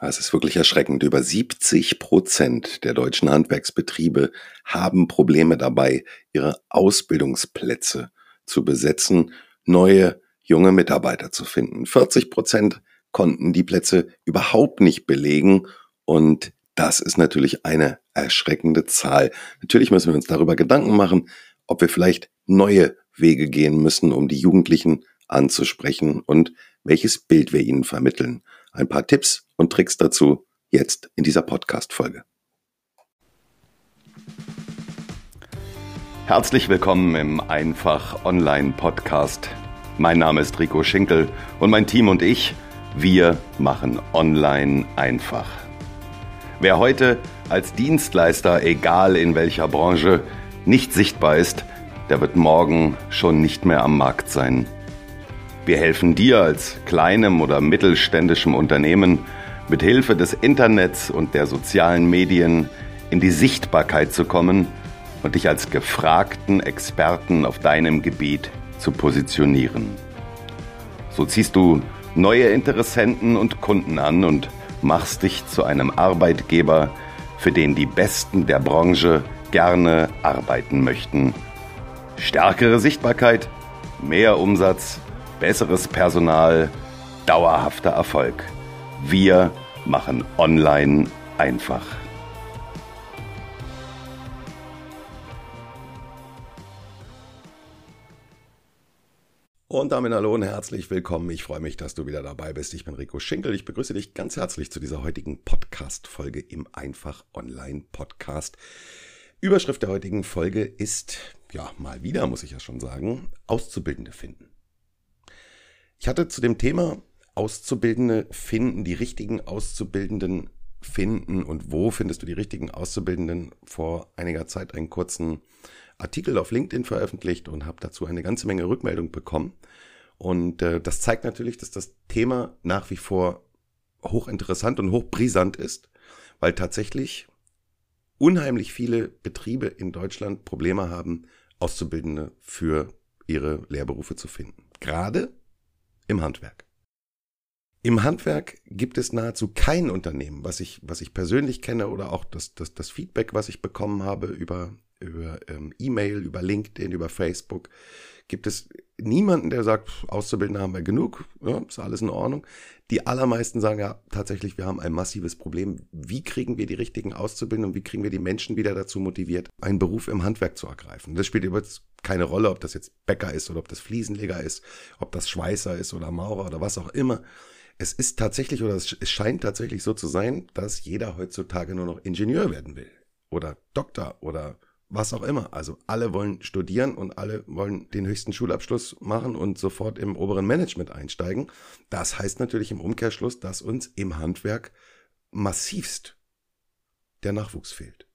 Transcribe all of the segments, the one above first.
Es ist wirklich erschreckend. Über 70 Prozent der deutschen Handwerksbetriebe haben Probleme dabei, ihre Ausbildungsplätze zu besetzen, neue junge Mitarbeiter zu finden. 40 Prozent konnten die Plätze überhaupt nicht belegen und das ist natürlich eine erschreckende Zahl. Natürlich müssen wir uns darüber Gedanken machen, ob wir vielleicht neue Wege gehen müssen, um die Jugendlichen anzusprechen und welches Bild wir ihnen vermitteln. Ein paar Tipps und Tricks dazu jetzt in dieser Podcast-Folge. Herzlich willkommen im Einfach Online Podcast. Mein Name ist Rico Schinkel und mein Team und ich, wir machen online einfach. Wer heute als Dienstleister, egal in welcher Branche, nicht sichtbar ist, der wird morgen schon nicht mehr am Markt sein. Wir helfen dir als kleinem oder mittelständischem Unternehmen mit Hilfe des Internets und der sozialen Medien in die Sichtbarkeit zu kommen und dich als gefragten Experten auf deinem Gebiet zu positionieren. So ziehst du neue Interessenten und Kunden an und machst dich zu einem Arbeitgeber, für den die Besten der Branche gerne arbeiten möchten. Stärkere Sichtbarkeit, mehr Umsatz, besseres Personal, dauerhafter Erfolg. Wir machen online einfach. Und damit hallo und herzlich willkommen. Ich freue mich, dass du wieder dabei bist. Ich bin Rico Schinkel. Ich begrüße dich ganz herzlich zu dieser heutigen Podcast-Folge im Einfach Online Podcast. Überschrift der heutigen Folge ist, ja, mal wieder, muss ich ja schon sagen, Auszubildende finden. Ich hatte zu dem Thema Auszubildende finden, die richtigen Auszubildenden finden und wo findest du die richtigen Auszubildenden vor einiger Zeit einen kurzen Artikel auf LinkedIn veröffentlicht und habe dazu eine ganze Menge Rückmeldung bekommen. Und äh, das zeigt natürlich, dass das Thema nach wie vor hochinteressant und hochbrisant ist, weil tatsächlich unheimlich viele Betriebe in Deutschland Probleme haben, Auszubildende für ihre Lehrberufe zu finden. Gerade im Handwerk. Im Handwerk gibt es nahezu kein Unternehmen, was ich, was ich persönlich kenne oder auch das, das, das Feedback, was ich bekommen habe über, über ähm, E-Mail, über LinkedIn, über Facebook, gibt es niemanden, der sagt, Auszubildende haben wir genug, ja, ist alles in Ordnung. Die allermeisten sagen ja tatsächlich, wir haben ein massives Problem. Wie kriegen wir die richtigen Auszubildenden und wie kriegen wir die Menschen wieder dazu motiviert, einen Beruf im Handwerk zu ergreifen? Das spielt übrigens keine Rolle, ob das jetzt Bäcker ist oder ob das Fliesenleger ist, ob das Schweißer ist oder Maurer oder was auch immer. Es ist tatsächlich oder es scheint tatsächlich so zu sein, dass jeder heutzutage nur noch Ingenieur werden will oder Doktor oder was auch immer. Also alle wollen studieren und alle wollen den höchsten Schulabschluss machen und sofort im oberen Management einsteigen. Das heißt natürlich im Umkehrschluss, dass uns im Handwerk massivst der Nachwuchs fehlt.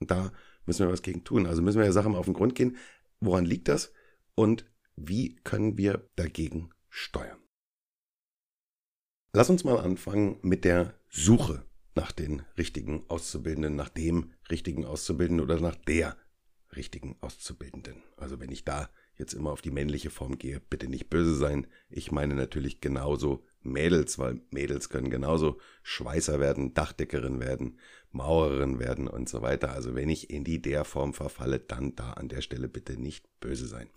Und da müssen wir was gegen tun. Also müssen wir der Sache mal auf den Grund gehen. Woran liegt das? Und wie können wir dagegen steuern? Lass uns mal anfangen mit der Suche nach den richtigen Auszubildenden, nach dem richtigen Auszubildenden oder nach der richtigen Auszubildenden. Also wenn ich da jetzt immer auf die männliche Form gehe, bitte nicht böse sein. Ich meine natürlich genauso Mädels, weil Mädels können genauso Schweißer werden, Dachdeckerin werden, Maurerin werden und so weiter. Also wenn ich in die der Form verfalle, dann da an der Stelle bitte nicht böse sein.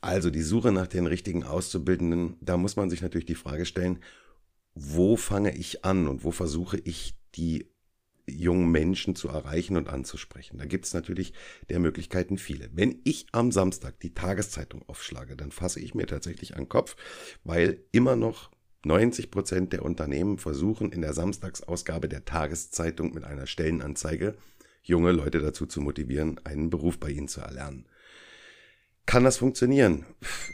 Also die Suche nach den richtigen Auszubildenden, da muss man sich natürlich die Frage stellen, wo fange ich an und wo versuche ich die jungen Menschen zu erreichen und anzusprechen. Da gibt es natürlich der Möglichkeiten viele. Wenn ich am Samstag die Tageszeitung aufschlage, dann fasse ich mir tatsächlich an den Kopf, weil immer noch 90 Prozent der Unternehmen versuchen in der Samstagsausgabe der Tageszeitung mit einer Stellenanzeige junge Leute dazu zu motivieren, einen Beruf bei ihnen zu erlernen. Kann das funktionieren?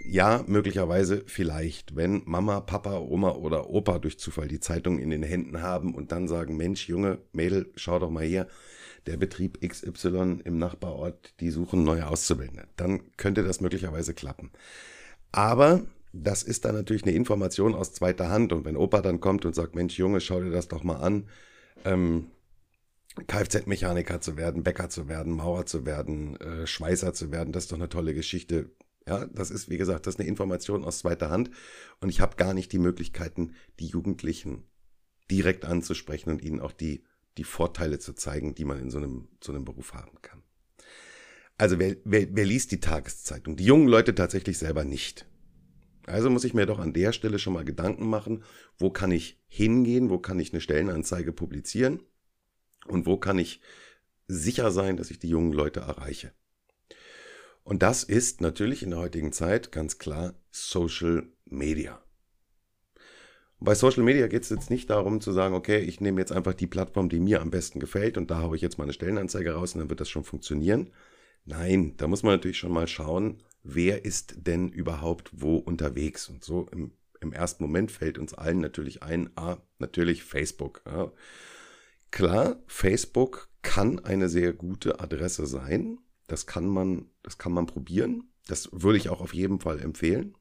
Ja, möglicherweise vielleicht, wenn Mama, Papa, Oma oder Opa durch Zufall die Zeitung in den Händen haben und dann sagen, Mensch, Junge, Mädel, schau doch mal hier, der Betrieb XY im Nachbarort, die suchen neue Auszubildende. Dann könnte das möglicherweise klappen. Aber das ist dann natürlich eine Information aus zweiter Hand. Und wenn Opa dann kommt und sagt, Mensch, Junge, schau dir das doch mal an, ähm, Kfz-Mechaniker zu werden, Bäcker zu werden, Maurer zu werden, äh, Schweißer zu werden, das ist doch eine tolle Geschichte. Ja, das ist, wie gesagt, das ist eine Information aus zweiter Hand. Und ich habe gar nicht die Möglichkeiten, die Jugendlichen direkt anzusprechen und ihnen auch die, die Vorteile zu zeigen, die man in so einem, so einem Beruf haben kann. Also wer, wer, wer liest die Tageszeitung? Die jungen Leute tatsächlich selber nicht. Also muss ich mir doch an der Stelle schon mal Gedanken machen, wo kann ich hingehen, wo kann ich eine Stellenanzeige publizieren und wo kann ich sicher sein, dass ich die jungen Leute erreiche. Und das ist natürlich in der heutigen Zeit ganz klar Social Media. bei Social Media geht es jetzt nicht darum zu sagen, okay, ich nehme jetzt einfach die Plattform, die mir am besten gefällt und da habe ich jetzt mal eine Stellenanzeige raus und dann wird das schon funktionieren. Nein, da muss man natürlich schon mal schauen, wer ist denn überhaupt wo unterwegs. Und so im, im ersten Moment fällt uns allen natürlich ein, ah, natürlich Facebook. Ja. Klar, Facebook kann eine sehr gute Adresse sein. Das kann man, das kann man probieren. Das würde ich auch auf jeden Fall empfehlen.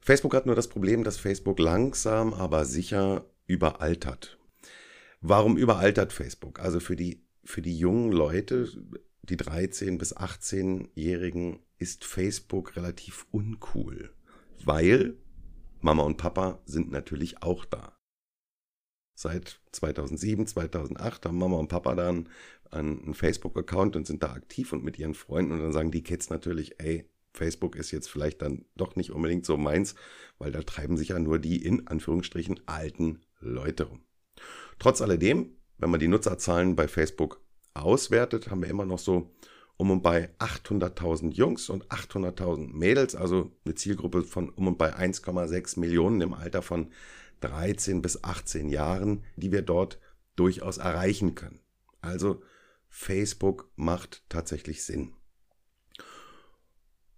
Facebook hat nur das Problem, dass Facebook langsam, aber sicher überaltert. Warum überaltert Facebook? Also für die, für die jungen Leute, die 13 bis 18-Jährigen, ist Facebook relativ uncool, weil Mama und Papa sind natürlich auch da. Seit 2007, 2008 haben Mama und Papa dann einen Facebook-Account und sind da aktiv und mit ihren Freunden und dann sagen die Kids natürlich, ey, Facebook ist jetzt vielleicht dann doch nicht unbedingt so meins, weil da treiben sich ja nur die in Anführungsstrichen alten Leute rum. Trotz alledem, wenn man die Nutzerzahlen bei Facebook auswertet, haben wir immer noch so um und bei 800.000 Jungs und 800.000 Mädels, also eine Zielgruppe von um und bei 1,6 Millionen im Alter von 13 bis 18 Jahren, die wir dort durchaus erreichen können. Also Facebook macht tatsächlich Sinn.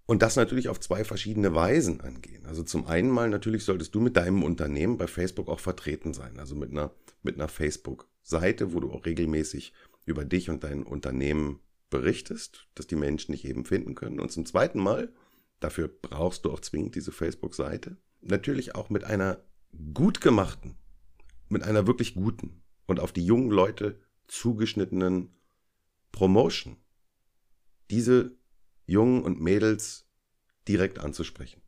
Und das natürlich auf zwei verschiedene Weisen angehen. Also zum einen mal natürlich solltest du mit deinem Unternehmen bei Facebook auch vertreten sein. Also mit einer, mit einer Facebook-Seite, wo du auch regelmäßig über dich und dein Unternehmen berichtest, dass die Menschen dich eben finden können. Und zum zweiten Mal, dafür brauchst du auch zwingend diese Facebook-Seite, natürlich auch mit einer gut gemachten, mit einer wirklich guten und auf die jungen Leute zugeschnittenen Promotion. Diese Jungen und Mädels direkt anzusprechen.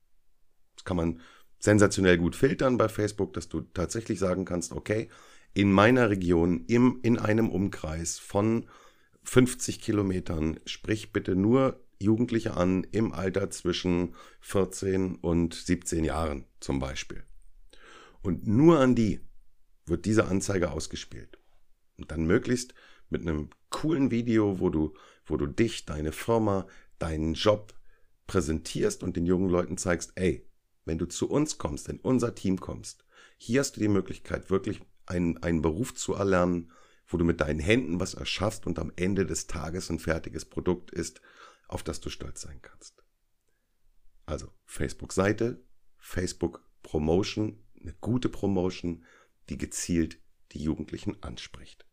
Das kann man sensationell gut filtern bei Facebook, dass du tatsächlich sagen kannst, okay, in meiner Region, im, in einem Umkreis von 50 Kilometern, sprich bitte nur Jugendliche an im Alter zwischen 14 und 17 Jahren zum Beispiel. Und nur an die wird diese Anzeige ausgespielt. Und dann möglichst mit einem coolen Video, wo du, wo du dich, deine Firma, deinen Job präsentierst und den jungen Leuten zeigst, ey, wenn du zu uns kommst, in unser Team kommst, hier hast du die Möglichkeit, wirklich einen, einen Beruf zu erlernen, wo du mit deinen Händen was erschaffst und am Ende des Tages ein fertiges Produkt ist, auf das du stolz sein kannst. Also Facebook-Seite, Facebook Promotion, eine gute Promotion, die gezielt die Jugendlichen anspricht.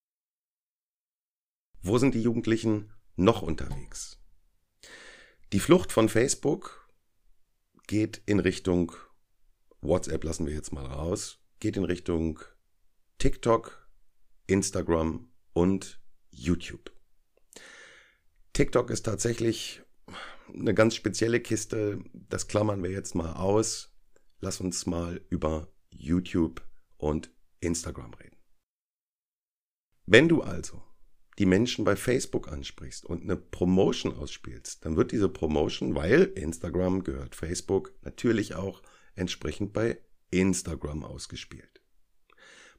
Wo sind die Jugendlichen noch unterwegs? Die Flucht von Facebook geht in Richtung WhatsApp lassen wir jetzt mal raus, geht in Richtung TikTok, Instagram und YouTube. TikTok ist tatsächlich eine ganz spezielle Kiste. Das klammern wir jetzt mal aus. Lass uns mal über YouTube und Instagram reden. Wenn du also die Menschen bei Facebook ansprichst und eine Promotion ausspielst, dann wird diese Promotion, weil Instagram gehört Facebook, natürlich auch entsprechend bei Instagram ausgespielt.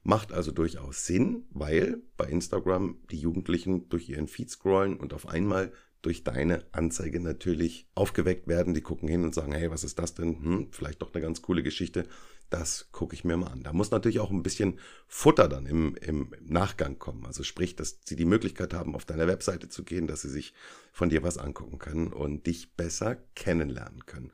Macht also durchaus Sinn, weil bei Instagram die Jugendlichen durch ihren Feed scrollen und auf einmal durch deine Anzeige natürlich aufgeweckt werden. Die gucken hin und sagen, hey, was ist das denn? Hm, vielleicht doch eine ganz coole Geschichte. Das gucke ich mir mal an. Da muss natürlich auch ein bisschen Futter dann im, im Nachgang kommen. Also sprich, dass sie die Möglichkeit haben, auf deiner Webseite zu gehen, dass sie sich von dir was angucken können und dich besser kennenlernen können.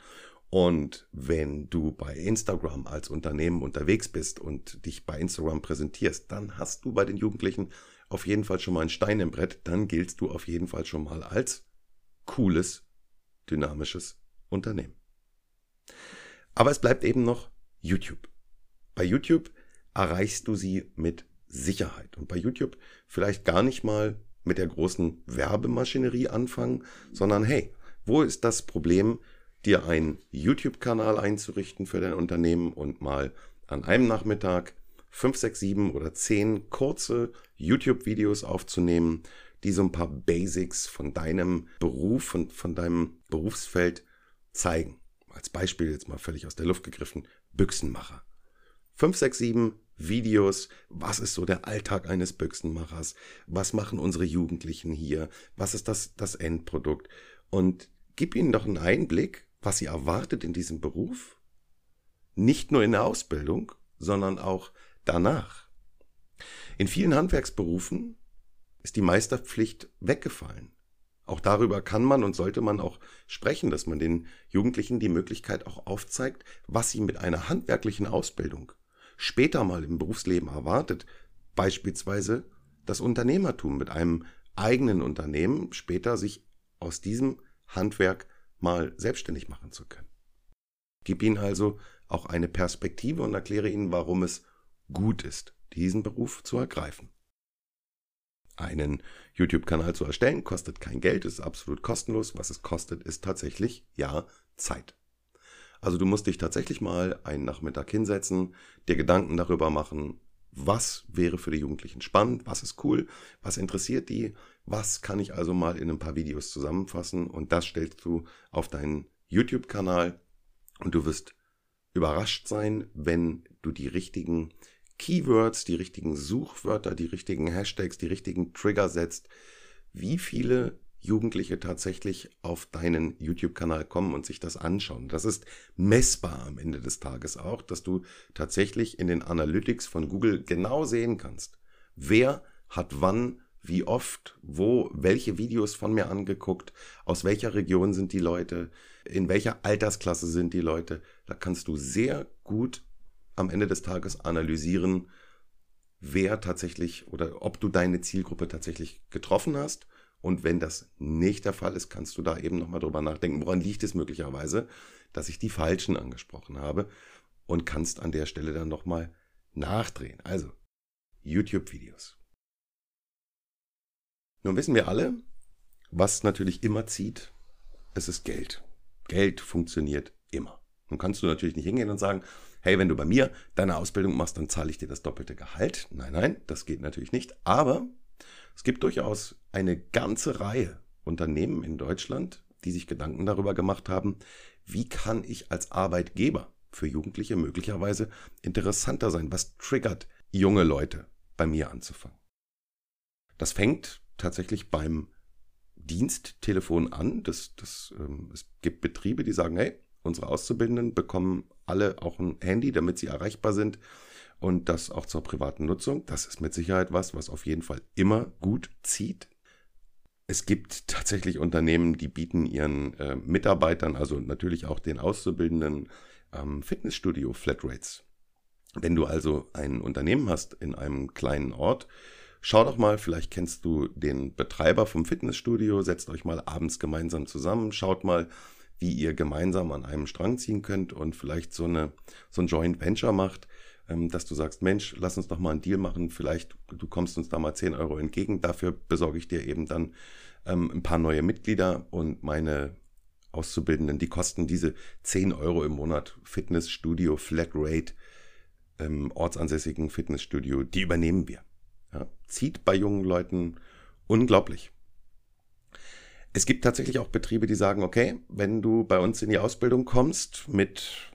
Und wenn du bei Instagram als Unternehmen unterwegs bist und dich bei Instagram präsentierst, dann hast du bei den Jugendlichen auf jeden Fall schon mal einen Stein im Brett. Dann giltst du auf jeden Fall schon mal als cooles, dynamisches Unternehmen. Aber es bleibt eben noch YouTube. Bei YouTube erreichst du sie mit Sicherheit. Und bei YouTube vielleicht gar nicht mal mit der großen Werbemaschinerie anfangen, sondern hey, wo ist das Problem, dir einen YouTube-Kanal einzurichten für dein Unternehmen und mal an einem Nachmittag fünf, sechs, sieben oder zehn kurze YouTube-Videos aufzunehmen, die so ein paar Basics von deinem Beruf und von deinem Berufsfeld zeigen. Als Beispiel jetzt mal völlig aus der Luft gegriffen, Büchsenmacher. Fünf, sechs, sieben Videos, was ist so der Alltag eines Büchsenmachers, was machen unsere Jugendlichen hier, was ist das, das Endprodukt? Und gib ihnen doch einen Einblick, was sie erwartet in diesem Beruf, nicht nur in der Ausbildung, sondern auch danach. In vielen Handwerksberufen ist die Meisterpflicht weggefallen. Auch darüber kann man und sollte man auch sprechen, dass man den Jugendlichen die Möglichkeit auch aufzeigt, was sie mit einer handwerklichen Ausbildung später mal im Berufsleben erwartet. Beispielsweise das Unternehmertum mit einem eigenen Unternehmen später sich aus diesem Handwerk mal selbstständig machen zu können. Gib ihnen also auch eine Perspektive und erkläre ihnen, warum es gut ist, diesen Beruf zu ergreifen. Einen YouTube-Kanal zu erstellen kostet kein Geld, ist absolut kostenlos. Was es kostet, ist tatsächlich, ja, Zeit. Also du musst dich tatsächlich mal einen Nachmittag hinsetzen, dir Gedanken darüber machen, was wäre für die Jugendlichen spannend, was ist cool, was interessiert die, was kann ich also mal in ein paar Videos zusammenfassen und das stellst du auf deinen YouTube-Kanal und du wirst überrascht sein, wenn du die richtigen Keywords, die richtigen Suchwörter, die richtigen Hashtags, die richtigen Trigger setzt, wie viele Jugendliche tatsächlich auf deinen YouTube-Kanal kommen und sich das anschauen. Das ist messbar am Ende des Tages auch, dass du tatsächlich in den Analytics von Google genau sehen kannst, wer hat wann, wie oft, wo, welche Videos von mir angeguckt, aus welcher Region sind die Leute, in welcher Altersklasse sind die Leute. Da kannst du sehr gut am Ende des Tages analysieren, wer tatsächlich oder ob du deine Zielgruppe tatsächlich getroffen hast. Und wenn das nicht der Fall ist, kannst du da eben nochmal drüber nachdenken, woran liegt es möglicherweise, dass ich die Falschen angesprochen habe und kannst an der Stelle dann nochmal nachdrehen. Also, YouTube-Videos. Nun wissen wir alle, was natürlich immer zieht, es ist Geld. Geld funktioniert immer. Nun kannst du natürlich nicht hingehen und sagen, hey, wenn du bei mir deine Ausbildung machst, dann zahle ich dir das doppelte Gehalt. Nein, nein, das geht natürlich nicht. Aber es gibt durchaus eine ganze Reihe Unternehmen in Deutschland, die sich Gedanken darüber gemacht haben, wie kann ich als Arbeitgeber für Jugendliche möglicherweise interessanter sein? Was triggert junge Leute bei mir anzufangen? Das fängt tatsächlich beim Diensttelefon an. Das, das, ähm, es gibt Betriebe, die sagen, hey, unsere Auszubildenden bekommen alle auch ein Handy, damit sie erreichbar sind und das auch zur privaten Nutzung. Das ist mit Sicherheit was, was auf jeden Fall immer gut zieht. Es gibt tatsächlich Unternehmen, die bieten ihren äh, Mitarbeitern, also natürlich auch den Auszubildenden, ähm, Fitnessstudio Flatrates. Wenn du also ein Unternehmen hast in einem kleinen Ort, schau doch mal, vielleicht kennst du den Betreiber vom Fitnessstudio, setzt euch mal abends gemeinsam zusammen, schaut mal, wie ihr gemeinsam an einem Strang ziehen könnt und vielleicht so, eine, so ein Joint Venture macht, ähm, dass du sagst, Mensch, lass uns doch mal einen Deal machen, vielleicht du kommst uns da mal 10 Euro entgegen, dafür besorge ich dir eben dann ähm, ein paar neue Mitglieder und meine Auszubildenden, die kosten diese 10 Euro im Monat Fitnessstudio Flatrate, ähm, ortsansässigen Fitnessstudio, die übernehmen wir. Ja, zieht bei jungen Leuten unglaublich. Es gibt tatsächlich auch Betriebe, die sagen, okay, wenn du bei uns in die Ausbildung kommst mit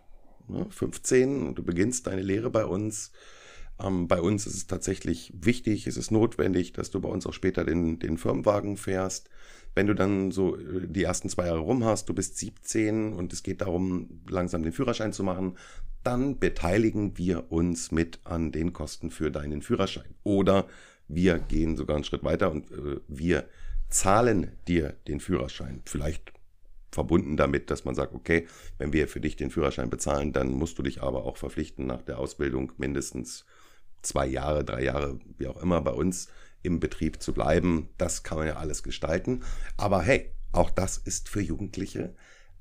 ne, 15 und du beginnst deine Lehre bei uns, ähm, bei uns ist es tatsächlich wichtig, ist es notwendig, dass du bei uns auch später den, den Firmenwagen fährst. Wenn du dann so äh, die ersten zwei Jahre rum hast, du bist 17 und es geht darum, langsam den Führerschein zu machen, dann beteiligen wir uns mit an den Kosten für deinen Führerschein. Oder wir gehen sogar einen Schritt weiter und äh, wir zahlen dir den Führerschein. Vielleicht verbunden damit, dass man sagt, okay, wenn wir für dich den Führerschein bezahlen, dann musst du dich aber auch verpflichten, nach der Ausbildung mindestens zwei Jahre, drei Jahre, wie auch immer, bei uns im Betrieb zu bleiben. Das kann man ja alles gestalten. Aber hey, auch das ist für Jugendliche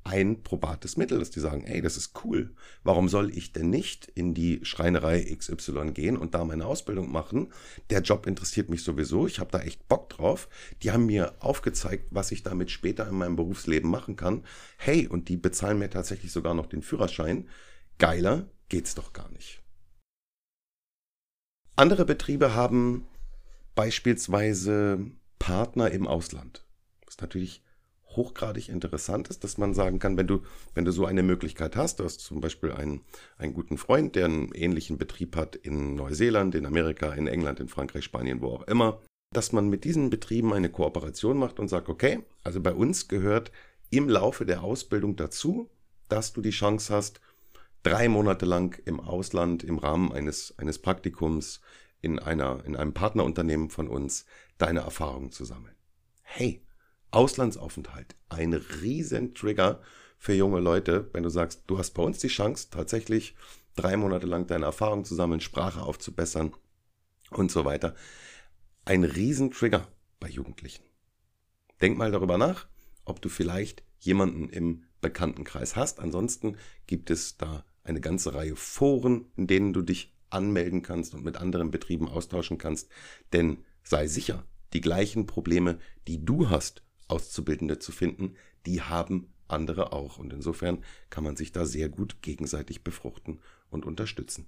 ein probates Mittel, dass die sagen, ey, das ist cool. Warum soll ich denn nicht in die Schreinerei XY gehen und da meine Ausbildung machen? Der Job interessiert mich sowieso, ich habe da echt Bock drauf. Die haben mir aufgezeigt, was ich damit später in meinem Berufsleben machen kann. Hey, und die bezahlen mir tatsächlich sogar noch den Führerschein. Geiler geht's doch gar nicht. Andere Betriebe haben beispielsweise Partner im Ausland. Das ist natürlich hochgradig interessant ist, dass man sagen kann, wenn du, wenn du so eine Möglichkeit hast, du hast zum Beispiel einen, einen guten Freund, der einen ähnlichen Betrieb hat in Neuseeland, in Amerika, in England, in Frankreich, Spanien, wo auch immer, dass man mit diesen Betrieben eine Kooperation macht und sagt, okay, also bei uns gehört im Laufe der Ausbildung dazu, dass du die Chance hast, drei Monate lang im Ausland im Rahmen eines, eines Praktikums in, einer, in einem Partnerunternehmen von uns deine Erfahrungen zu sammeln. Hey, Auslandsaufenthalt, ein riesen Trigger für junge Leute, wenn du sagst, du hast bei uns die Chance, tatsächlich drei Monate lang deine Erfahrungen zu sammeln, Sprache aufzubessern und so weiter. Ein riesen Trigger bei Jugendlichen. Denk mal darüber nach, ob du vielleicht jemanden im Bekanntenkreis hast. Ansonsten gibt es da eine ganze Reihe Foren, in denen du dich anmelden kannst und mit anderen Betrieben austauschen kannst. Denn sei sicher, die gleichen Probleme, die du hast, Auszubildende zu finden, die haben andere auch. Und insofern kann man sich da sehr gut gegenseitig befruchten und unterstützen.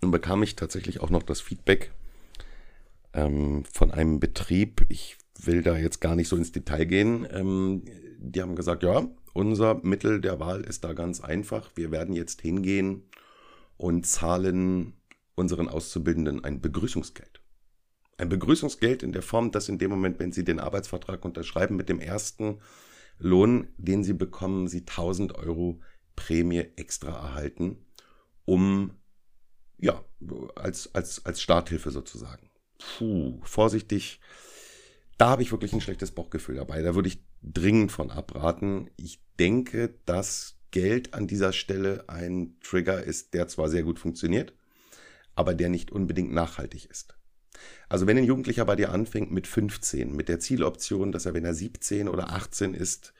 Nun bekam ich tatsächlich auch noch das Feedback ähm, von einem Betrieb. Ich will da jetzt gar nicht so ins Detail gehen. Ähm, die haben gesagt, ja, unser Mittel der Wahl ist da ganz einfach. Wir werden jetzt hingehen und zahlen unseren Auszubildenden ein Begrüßungsgeld. Ein Begrüßungsgeld in der Form, dass in dem Moment, wenn Sie den Arbeitsvertrag unterschreiben, mit dem ersten Lohn, den Sie bekommen, Sie 1000 Euro Prämie extra erhalten, um, ja, als, als, als Starthilfe sozusagen. Puh, vorsichtig. Da habe ich wirklich ein schlechtes Bauchgefühl dabei. Da würde ich dringend von abraten. Ich denke, dass Geld an dieser Stelle ein Trigger ist, der zwar sehr gut funktioniert, aber der nicht unbedingt nachhaltig ist. Also wenn ein Jugendlicher bei dir anfängt mit 15, mit der Zieloption, dass er, wenn er 17 oder 18 ist,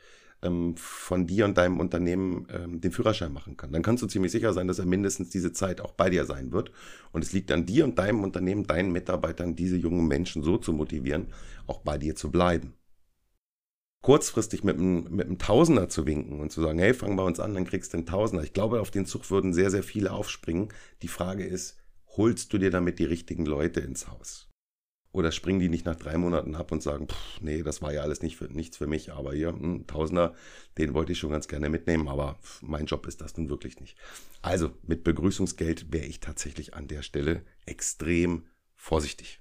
ähm, von dir und deinem Unternehmen ähm, den Führerschein machen kann, dann kannst du ziemlich sicher sein, dass er mindestens diese Zeit auch bei dir sein wird. Und es liegt an dir und deinem Unternehmen, deinen Mitarbeitern, diese jungen Menschen so zu motivieren, auch bei dir zu bleiben. Kurzfristig mit einem, mit einem Tausender zu winken und zu sagen, hey, fang bei uns an, dann kriegst du einen Tausender. Ich glaube, auf den Zug würden sehr, sehr viele aufspringen. Die Frage ist, holst du dir damit die richtigen Leute ins Haus? Oder springen die nicht nach drei Monaten ab und sagen, pff, nee, das war ja alles nicht für, nichts für mich, aber hier, hm, Tausender, den wollte ich schon ganz gerne mitnehmen, aber mein Job ist das nun wirklich nicht. Also mit Begrüßungsgeld wäre ich tatsächlich an der Stelle extrem vorsichtig.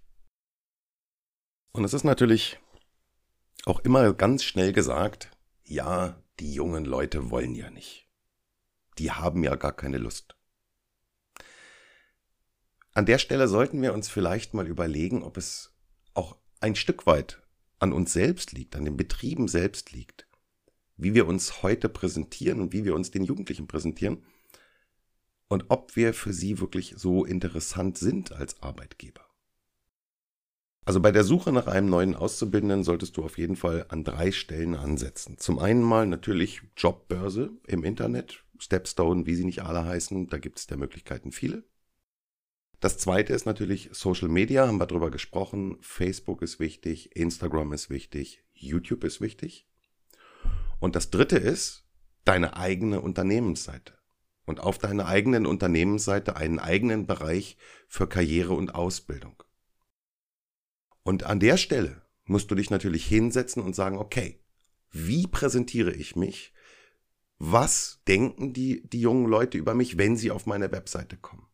Und es ist natürlich auch immer ganz schnell gesagt, ja, die jungen Leute wollen ja nicht. Die haben ja gar keine Lust. An der Stelle sollten wir uns vielleicht mal überlegen, ob es auch ein Stück weit an uns selbst liegt, an den Betrieben selbst liegt, wie wir uns heute präsentieren und wie wir uns den Jugendlichen präsentieren und ob wir für sie wirklich so interessant sind als Arbeitgeber. Also bei der Suche nach einem neuen Auszubildenden solltest du auf jeden Fall an drei Stellen ansetzen. Zum einen mal natürlich Jobbörse im Internet, Stepstone, wie sie nicht alle heißen, da gibt es der Möglichkeiten viele. Das zweite ist natürlich Social Media, haben wir drüber gesprochen. Facebook ist wichtig, Instagram ist wichtig, YouTube ist wichtig. Und das dritte ist deine eigene Unternehmensseite. Und auf deiner eigenen Unternehmensseite einen eigenen Bereich für Karriere und Ausbildung. Und an der Stelle musst du dich natürlich hinsetzen und sagen, okay, wie präsentiere ich mich? Was denken die, die jungen Leute über mich, wenn sie auf meine Webseite kommen?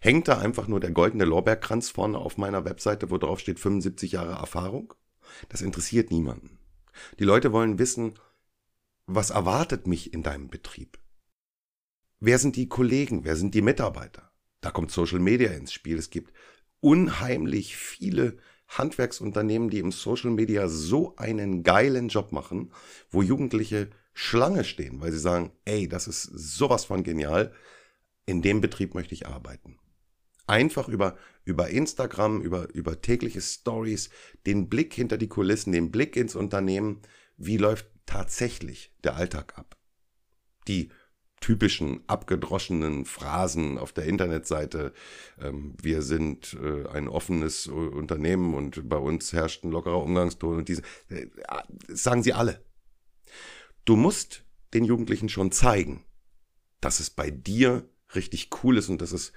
Hängt da einfach nur der goldene Lorbeerkranz vorne auf meiner Webseite, wo drauf steht 75 Jahre Erfahrung? Das interessiert niemanden. Die Leute wollen wissen, was erwartet mich in deinem Betrieb? Wer sind die Kollegen? Wer sind die Mitarbeiter? Da kommt Social Media ins Spiel. Es gibt unheimlich viele Handwerksunternehmen, die im Social Media so einen geilen Job machen, wo Jugendliche Schlange stehen, weil sie sagen, ey, das ist sowas von genial in dem Betrieb möchte ich arbeiten. Einfach über, über Instagram, über, über tägliche Stories, den Blick hinter die Kulissen, den Blick ins Unternehmen, wie läuft tatsächlich der Alltag ab. Die typischen abgedroschenen Phrasen auf der Internetseite. Ähm, wir sind äh, ein offenes äh, Unternehmen und bei uns herrscht ein lockerer Umgangston und diese, äh, sagen sie alle. Du musst den Jugendlichen schon zeigen, dass es bei dir richtig cool ist und dass es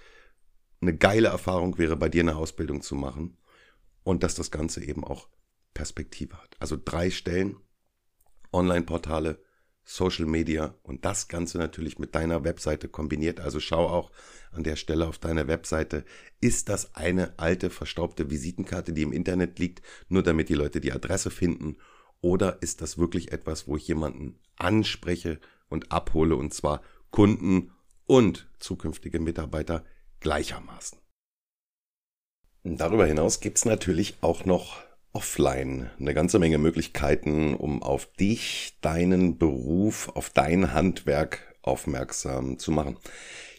eine geile Erfahrung wäre, bei dir eine Ausbildung zu machen und dass das Ganze eben auch Perspektive hat. Also drei Stellen, Online-Portale, Social Media und das Ganze natürlich mit deiner Webseite kombiniert. Also schau auch an der Stelle auf deine Webseite. Ist das eine alte, verstaubte Visitenkarte, die im Internet liegt, nur damit die Leute die Adresse finden? Oder ist das wirklich etwas, wo ich jemanden anspreche und abhole und zwar Kunden und zukünftige Mitarbeiter gleichermaßen? Darüber hinaus gibt es natürlich auch noch offline eine ganze Menge Möglichkeiten, um auf dich, deinen Beruf, auf dein Handwerk aufmerksam zu machen.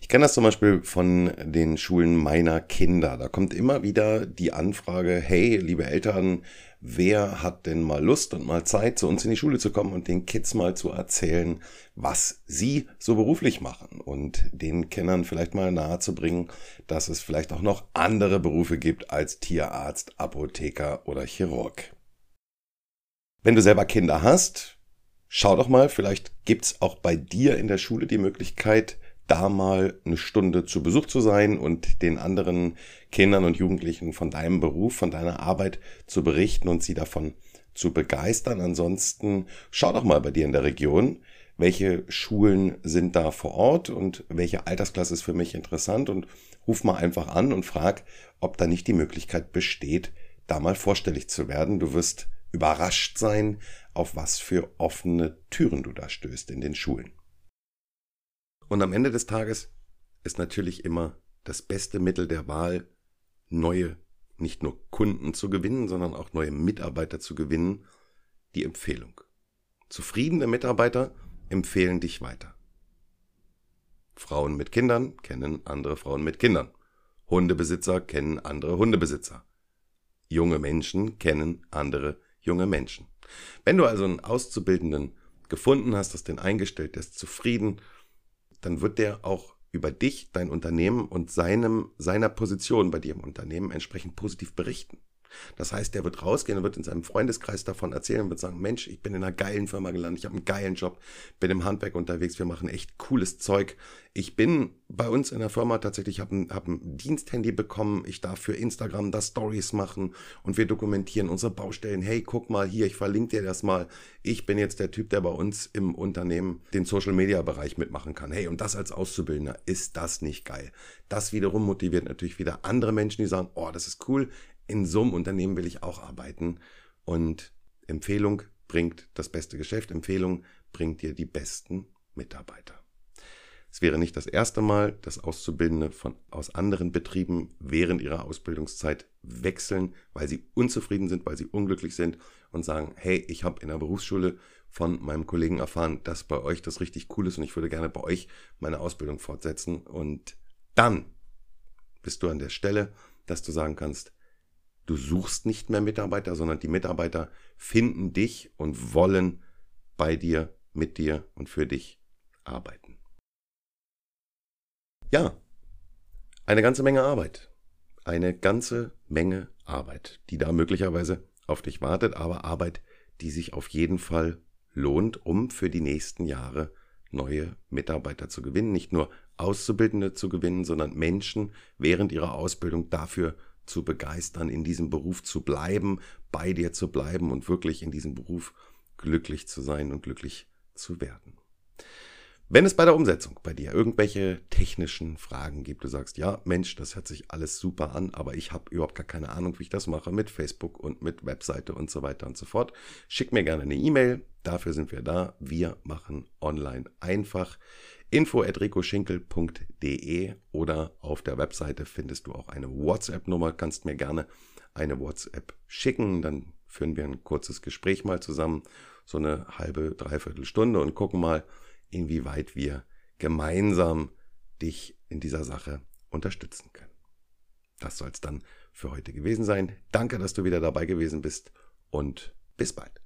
Ich kenne das zum Beispiel von den Schulen meiner Kinder. Da kommt immer wieder die Anfrage, hey, liebe Eltern, wer hat denn mal Lust und mal Zeit, zu uns in die Schule zu kommen und den Kids mal zu erzählen, was sie so beruflich machen und den Kennern vielleicht mal nahezubringen, dass es vielleicht auch noch andere Berufe gibt als Tierarzt, Apotheker oder Chirurg. Wenn du selber Kinder hast, schau doch mal, vielleicht gibt's auch bei dir in der Schule die Möglichkeit, da mal eine Stunde zu Besuch zu sein und den anderen Kindern und Jugendlichen von deinem Beruf, von deiner Arbeit zu berichten und sie davon zu begeistern. Ansonsten schau doch mal bei dir in der Region, welche Schulen sind da vor Ort und welche Altersklasse ist für mich interessant und ruf mal einfach an und frag, ob da nicht die Möglichkeit besteht, da mal vorstellig zu werden. Du wirst überrascht sein, auf was für offene Türen du da stößt in den Schulen. Und am Ende des Tages ist natürlich immer das beste Mittel der Wahl, neue, nicht nur Kunden zu gewinnen, sondern auch neue Mitarbeiter zu gewinnen, die Empfehlung. Zufriedene Mitarbeiter empfehlen dich weiter. Frauen mit Kindern kennen andere Frauen mit Kindern. Hundebesitzer kennen andere Hundebesitzer. Junge Menschen kennen andere junge Menschen. Wenn du also einen Auszubildenden gefunden hast, hast den eingestellt, der ist zufrieden, dann wird der auch über dich, dein Unternehmen und seinem, seiner Position bei dir im Unternehmen entsprechend positiv berichten. Das heißt, der wird rausgehen und wird in seinem Freundeskreis davon erzählen und wird sagen, Mensch, ich bin in einer geilen Firma gelandet, ich habe einen geilen Job, bin im Handwerk unterwegs, wir machen echt cooles Zeug. Ich bin bei uns in der Firma tatsächlich, habe ein, hab ein Diensthandy bekommen, ich darf für Instagram da Stories machen und wir dokumentieren unsere Baustellen. Hey, guck mal hier, ich verlinke dir das mal. Ich bin jetzt der Typ, der bei uns im Unternehmen den Social-Media-Bereich mitmachen kann. Hey, und das als Auszubildender, ist das nicht geil? Das wiederum motiviert natürlich wieder andere Menschen, die sagen, oh, das ist cool, in so einem Unternehmen will ich auch arbeiten. Und Empfehlung bringt das beste Geschäft, Empfehlung bringt dir die besten Mitarbeiter. Es wäre nicht das erste Mal, dass Auszubildende von, aus anderen Betrieben während ihrer Ausbildungszeit wechseln, weil sie unzufrieden sind, weil sie unglücklich sind und sagen, hey, ich habe in der Berufsschule von meinem Kollegen erfahren, dass bei euch das richtig cool ist und ich würde gerne bei euch meine Ausbildung fortsetzen. Und dann bist du an der Stelle, dass du sagen kannst, Du suchst nicht mehr Mitarbeiter, sondern die Mitarbeiter finden dich und wollen bei dir, mit dir und für dich arbeiten. Ja, eine ganze Menge Arbeit. Eine ganze Menge Arbeit, die da möglicherweise auf dich wartet, aber Arbeit, die sich auf jeden Fall lohnt, um für die nächsten Jahre neue Mitarbeiter zu gewinnen, nicht nur Auszubildende zu gewinnen, sondern Menschen während ihrer Ausbildung dafür zu begeistern, in diesem Beruf zu bleiben, bei dir zu bleiben und wirklich in diesem Beruf glücklich zu sein und glücklich zu werden. Wenn es bei der Umsetzung bei dir irgendwelche technischen Fragen gibt, du sagst, ja, Mensch, das hört sich alles super an, aber ich habe überhaupt gar keine Ahnung, wie ich das mache mit Facebook und mit Webseite und so weiter und so fort, schick mir gerne eine E-Mail. Dafür sind wir da. Wir machen online einfach info.ricoschinkel.de oder auf der Webseite findest du auch eine WhatsApp-Nummer, kannst mir gerne eine WhatsApp schicken, dann führen wir ein kurzes Gespräch mal zusammen, so eine halbe, dreiviertel Stunde und gucken mal, inwieweit wir gemeinsam dich in dieser Sache unterstützen können. Das soll es dann für heute gewesen sein. Danke, dass du wieder dabei gewesen bist und bis bald.